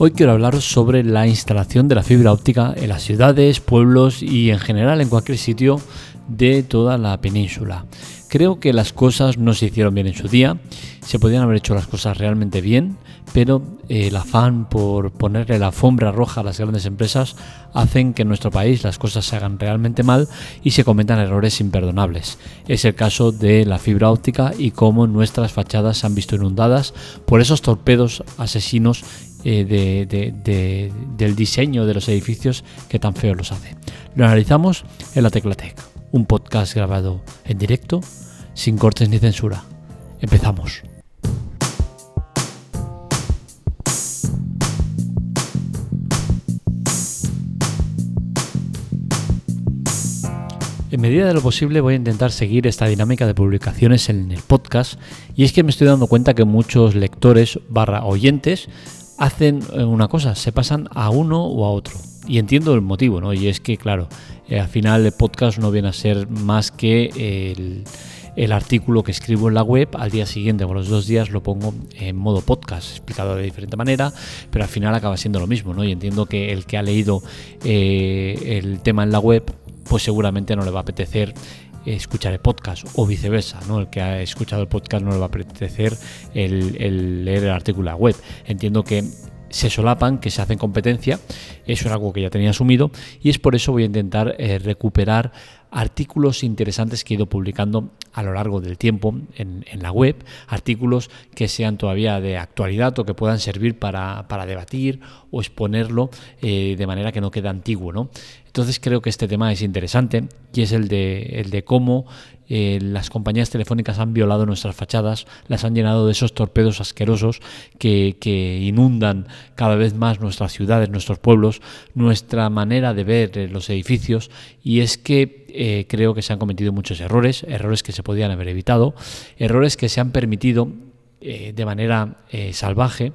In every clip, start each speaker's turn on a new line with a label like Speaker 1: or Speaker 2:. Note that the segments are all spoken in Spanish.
Speaker 1: Hoy quiero hablaros sobre la instalación de la fibra óptica en las ciudades, pueblos y en general en cualquier sitio de toda la península. Creo que las cosas no se hicieron bien en su día, se podían haber hecho las cosas realmente bien, pero eh, el afán por ponerle la alfombra roja a las grandes empresas hacen que en nuestro país las cosas se hagan realmente mal y se cometan errores imperdonables. Es el caso de la fibra óptica y cómo nuestras fachadas se han visto inundadas por esos torpedos asesinos eh, del diseño de los edificios que tan feos los hace. Lo analizamos en la Teclatec, un podcast grabado en directo, sin cortes ni censura. Empezamos. En medida de lo posible voy a intentar seguir esta dinámica de publicaciones en el podcast y es que me estoy dando cuenta que muchos lectores barra oyentes hacen eh, una cosa, se pasan a uno o a otro. Y entiendo el motivo, ¿no? Y es que, claro, eh, al final el podcast no viene a ser más que el, artículo que escribo en la web, al día siguiente o los dos días lo pongo en modo podcast, explicado de diferente manera, pero al final acaba siendo lo mismo, ¿no? Y entiendo que el que ha leído eh, el tema en la web, pues seguramente no le va a apetecer escuchar el podcast o viceversa, ¿no? El que ha escuchado el podcast no le va a apetecer el, leer el artículo web. Entiendo que se solapan, que se hacen competencia, eso es algo que ya tenía asumido y es por eso voy a intentar eh, recuperar artículos interesantes que he ido publicando a lo largo del tiempo en, la web, artículos que sean todavía de actualidad o que puedan servir para, debatir o exponerlo eh, de manera que no quede antiguo. ¿no? Entonces creo que este tema es interesante y es el de, el de cómo eh, las compañías telefónicas han violado nuestras fachadas, las han llenado de esos torpedos asquerosos que, inundan cada vez más nuestras ciudades, nuestros pueblos, nuestra manera de ver eh, los edificios. Y es que eh, creo que se han cometido muchos errores, errores que se podían haber evitado, errores que se han permitido de manera salvaje,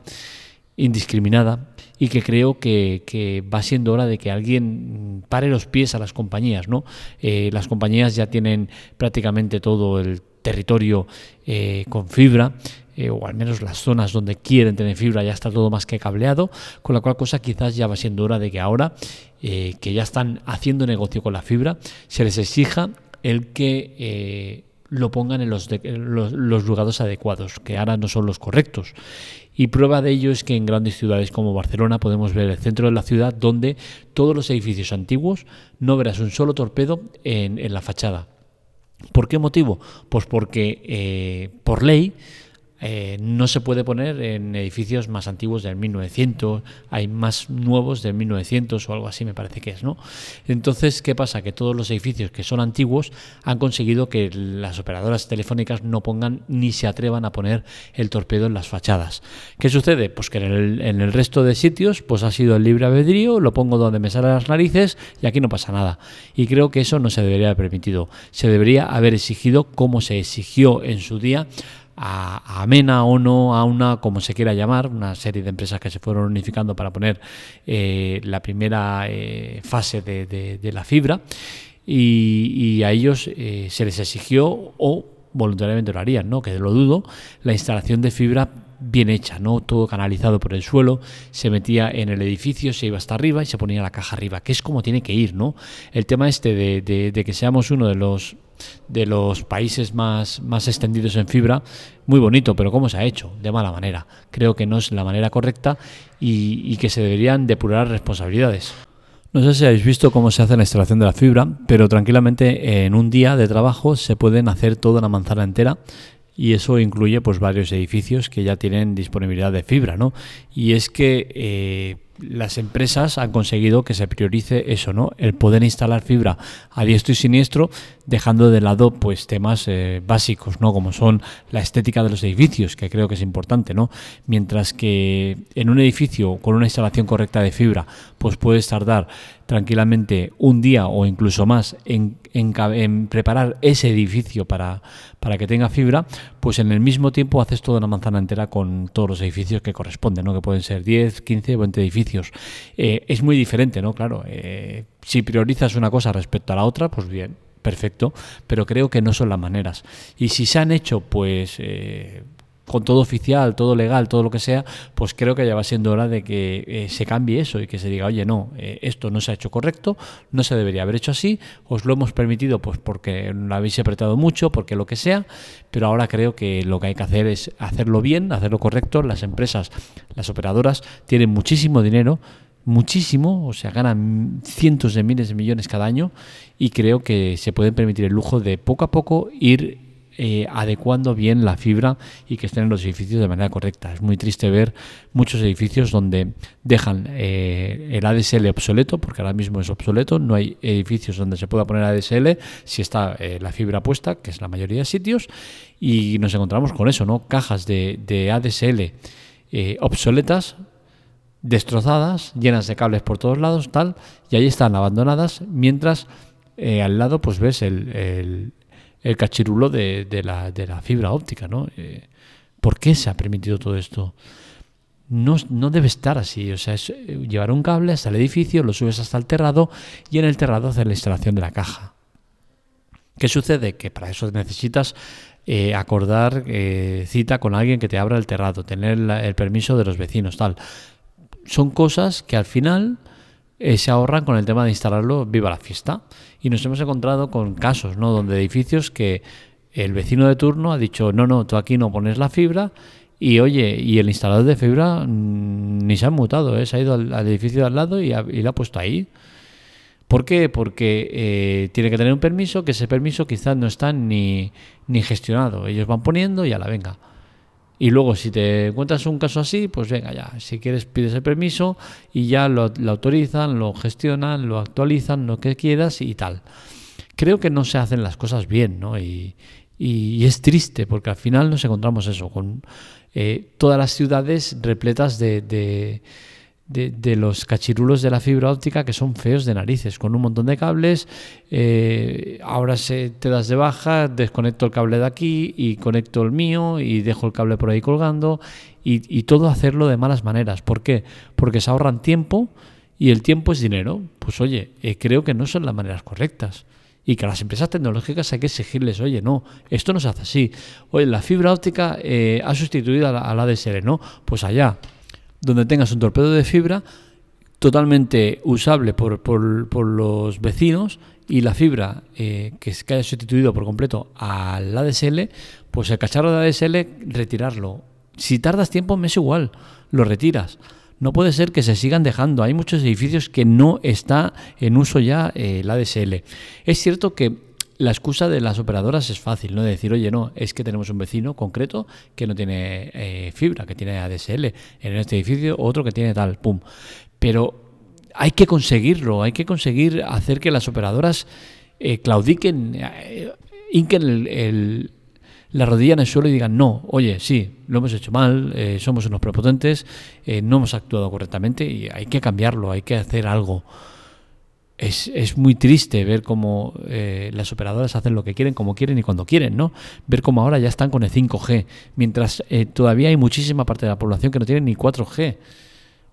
Speaker 1: indiscriminada y que creo que, va siendo hora de que alguien pare los pies a las compañías. ¿no? Eh, las compañías ya tienen prácticamente todo el territorio eh, con fibra. Eh, o al menos las zonas donde quieren tener fibra ya está todo más que cableado, con la cual cosa quizás ya va siendo hora de que ahora que ya están haciendo negocio con la fibra, se les exija el que lo pongan en los, los, lugares adecuados, que ahora no son los correctos. Y prueba de ello es que en grandes ciudades como Barcelona podemos ver el centro de la ciudad donde todos los edificios antiguos no verás un solo torpedo en, la fachada. ¿Por qué motivo? Pues porque eh, por ley eh, no se puede poner en edificios más antiguos del 1900, hay más nuevos del 1900 o algo así me parece que es, ¿no? Entonces, ¿qué pasa? Que todos los edificios que son antiguos han conseguido que las operadoras telefónicas no pongan ni se atrevan a poner el torpedo en las fachadas. ¿Qué sucede? Pues que en el, en el resto de sitios pues ha sido el libre albedrío, lo pongo donde me salen las narices y aquí no pasa nada. Y creo que eso no se debería haber permitido. Se debería haber exigido como se exigió en su día a, Amena o no, a una, como se quiera llamar, una serie de empresas que se fueron unificando para poner eh, la primera eh, fase de, la fibra y, a ellos eh, se les exigió o voluntariamente lo harían, ¿no? que lo dudo, la instalación de fibra bien hecha, ¿no? Todo canalizado por el suelo, se metía en el edificio, se iba hasta arriba y se ponía la caja arriba, que es como tiene que ir, ¿no? El tema este de que seamos uno de los de los países más, más extendidos en fibra, muy bonito, pero ¿cómo se ha hecho? De mala manera. Creo que no es la manera correcta y, que se deberían depurar responsabilidades. No sé si habéis visto cómo se hace la instalación de la fibra, pero tranquilamente en un día de trabajo se pueden hacer toda una manzana entera y eso incluye pues varios edificios que ya tienen disponibilidad de fibra, ¿no? Y es que eh, las empresas han conseguido que se priorice eso, ¿no? El poder instalar fibra a diestro y siniestro, dejando de lado pues temas eh, básicos, ¿no? Como son la estética de los edificios, que creo que es importante, ¿no? Mientras que en un edificio con una instalación correcta de fibra, pues puedes tardar tranquilamente un día o incluso más en, preparar ese edificio para, para que tenga fibra, pues en el mismo tiempo haces toda una manzana entera con todos los edificios que corresponden, ¿no? Que pueden ser 10, 15 o 20 edificios eh, es muy diferente, ¿no? Claro, eh, si priorizas una cosa respecto a la otra, pues bien, perfecto, pero creo que no son las maneras. Y si se han hecho, pues... Eh, con todo oficial, todo legal, todo lo que sea, pues creo que ya va siendo hora de que eh, se cambie eso y que se diga, oye, no, eh, esto no se ha hecho correcto, no se debería haber hecho así, os lo hemos permitido pues porque lo habéis apretado mucho, porque lo que sea, pero ahora creo que lo que hay que hacer es hacerlo bien, hacerlo correcto. Las empresas, las operadoras tienen muchísimo dinero, muchísimo, o sea, ganan cientos de miles de millones cada año y creo que se pueden permitir el lujo de poco a poco ir eh, adecuando bien la fibra y que estén en los edificios de manera correcta. Es muy triste ver muchos edificios donde dejan eh, el ADSL obsoleto, porque ahora mismo es obsoleto, no hay edificios donde se pueda poner ADSL si está eh, la fibra puesta, que es la mayoría de sitios, y nos encontramos con eso, ¿no? Cajas de, ADSL obsoletas destrozadas, llenas de cables por todos lados, tal, y ahí están abandonadas, mientras al lado pues ves el cachirulo de, la, de la, fibra óptica, ¿no? Eh, ¿Por qué se ha permitido todo esto? No, no, debe estar así, o sea, es eh, llevar un cable hasta el edificio, lo subes hasta el terrado y en el terrado hacer la instalación de la caja. ¿Qué sucede? Que para eso necesitas eh, acordar cita con alguien que te abra el terrado, tener el permiso de los vecinos, tal. Son cosas que al final eh, se ahorran con el tema de instalarlo viva la fiesta. Y nos hemos encontrado con casos, ¿no? Donde edificios que el vecino de turno ha dicho, no, no, tú aquí no pones la fibra y oye, y el instalador de fibra mm, ni se ha mutado, ¿eh? se ha ido al, edificio de al lado y, y la ha puesto ahí. ¿Por qué? Porque eh, tiene que tener un permiso, que ese permiso quizás no está ni, ni gestionado. Ellos van poniendo y a la venga. Y luego, si te encuentras un caso así, pues venga ya, si quieres pides el permiso y ya lo, autorizan, lo gestionan, lo actualizan, lo que quieras y tal. Creo que no se hacen las cosas bien, ¿no? Y, es triste porque al final nos encontramos eso, con eh, todas las ciudades repletas de, los cachirulos de la fibra óptica que son feos de narices, con un montón de cables. Eh, ahora se, te das de baja, desconecto el cable de aquí y conecto el mío y dejo el cable por ahí colgando y, todo hacerlo de malas maneras. ¿Por qué? Porque se ahorran tiempo y el tiempo es dinero. Pues oye, eh, creo que no son las maneras correctas. Y que a las empresas tecnológicas hay que exigirles, oye, no, esto no se hace así. Oye, la fibra óptica eh, ha sustituido a la, a la ¿no? Pues allá, donde tengas un torpedo de fibra totalmente usable por, por, los vecinos y la fibra eh, que se haya sustituido por completo al ADSL, pues el cacharro de ADSL retirarlo. Si tardas tiempo, me es igual, lo retiras. No puede ser que se sigan dejando. Hay muchos edificios que no está en uso ya eh, el ADSL. Es cierto que la excusa de las operadoras es fácil, ¿no? De decir, oye, no, es que tenemos un vecino concreto que no tiene eh, fibra, que tiene ADSL en este edificio, otro que tiene tal, pum. Pero hay que conseguirlo, hay que conseguir hacer que las operadoras eh, claudiquen, eh, hinquen la rodilla en el suelo y digan, no, oye, sí, lo hemos hecho mal, somos unos prepotentes, no hemos actuado correctamente y hay que cambiarlo, hay que hacer algo es, muy triste ver cómo eh, las operadoras hacen lo que quieren, como quieren y cuando quieren, ¿no? Ver cómo ahora ya están con el 5G, mientras eh, todavía hay muchísima parte de la población que no tiene ni 4G.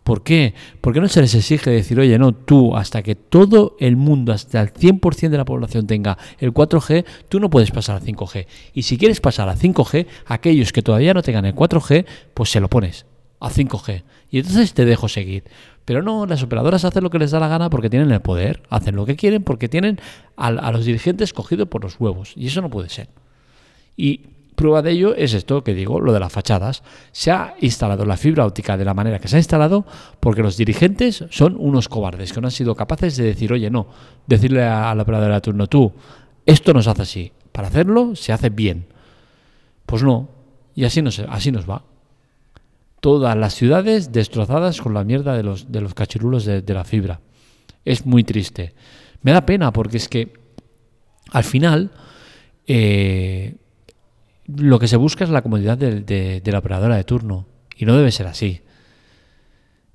Speaker 1: ¿Por qué? ¿Por qué no se les exige decir, oye, no, tú, hasta que todo el mundo, hasta el 100% de la población tenga el 4G, tú no puedes pasar a 5G? Y si quieres pasar a 5G, aquellos que todavía no tengan el 4G, pues se lo pones a 5G. Y entonces te dejo seguir. Pero no, las operadoras hacen lo que les da la gana porque tienen el poder, hacen lo que quieren porque tienen a, los dirigentes cogidos por los huevos. Y eso no puede ser. Y prueba de ello es esto que digo, lo de las fachadas. Se ha instalado la fibra óptica de la manera que se ha instalado porque los dirigentes son unos cobardes que no han sido capaces de decir, oye, no, decirle a la operadora de turno, tú, esto nos hace así. Para hacerlo se hace bien. Pues no, y así, así nos va todas las ciudades destrozadas con la mierda de los, de los cachirulos de, la fibra. Es muy triste. Me da pena porque es que al final eh, lo que se busca es la comodidad de, la operadora de turno y no debe ser así.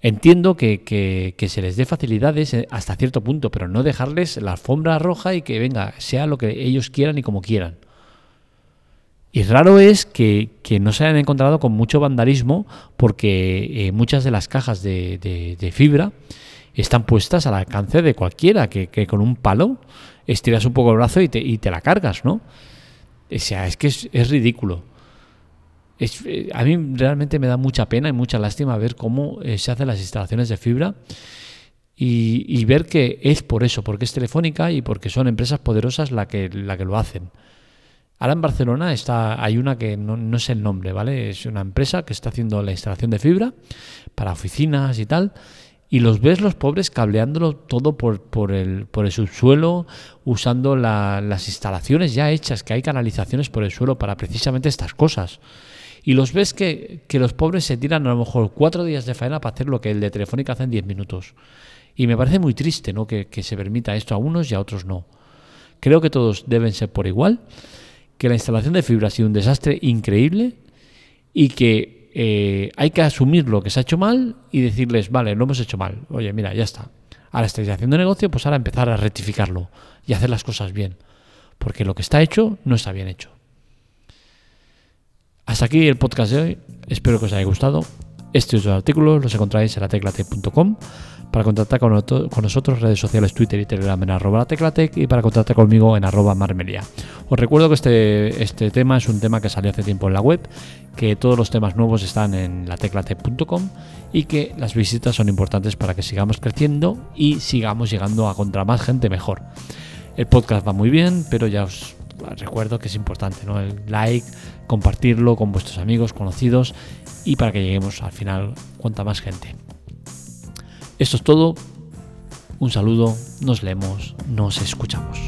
Speaker 1: Entiendo que, que, se les dé facilidades eh, hasta cierto punto, pero no dejarles la alfombra roja y que venga, sea lo que ellos quieran y como quieran. Y raro es que, no se hayan encontrado con mucho vandalismo porque eh, muchas de las cajas de, fibra están puestas al alcance de cualquiera, que, con un palo estiras un poco el brazo y te, y te la cargas, ¿no? O sea, es que es, ridículo. Eh, a mí realmente me da mucha pena y mucha lástima ver cómo eh, se hacen las instalaciones de fibra y, ver que es por eso, porque es telefónica y porque son empresas poderosas la la que lo hacen. Ahora en Barcelona está, hay una que no, no sé el nombre, ¿vale? Es una empresa que está haciendo la instalación de fibra para oficinas y tal y los ves los pobres cableándolo todo por, por, el, por el subsuelo, usando las instalaciones ya hechas, que hay canalizaciones por el suelo para precisamente estas cosas. Y los ves que, los pobres se tiran a lo mejor cuatro días de faena para hacer lo que el de Telefónica hace en diez minutos. Y me parece muy triste ¿no? que, que se permita esto a unos y a otros no. Creo que todos deben ser por igual, que la instalación de fibra ha sido un desastre increíble y que eh, hay que asumir lo que se ha hecho mal y decirles, vale, lo hemos hecho mal. Oye, mira, ya está. Ahora estáis haciendo negocio, pues ahora empezar a rectificarlo y hacer las cosas bien. Porque lo que está hecho no está bien hecho. Hasta aquí el podcast de hoy. Espero que os haya gustado. Estos artículos los encontráis en la teclate.com para contactar con, nosotros, redes sociales Twitter y Telegram en arroba teclatec y para contactar conmigo en arroba marmelia. Os recuerdo que este, este tema es un tema que salió hace tiempo en la web, que todos los temas nuevos están en la teclatec.com y que las visitas son importantes para que sigamos creciendo y sigamos llegando a contra más gente mejor. El podcast va muy bien, pero ya os recuerdo que es importante, ¿no? El like, compartirlo con vuestros amigos, conocidos y para que lleguemos al final cuanta más gente. Esto es todo. Un saludo, nos leemos, nos escuchamos.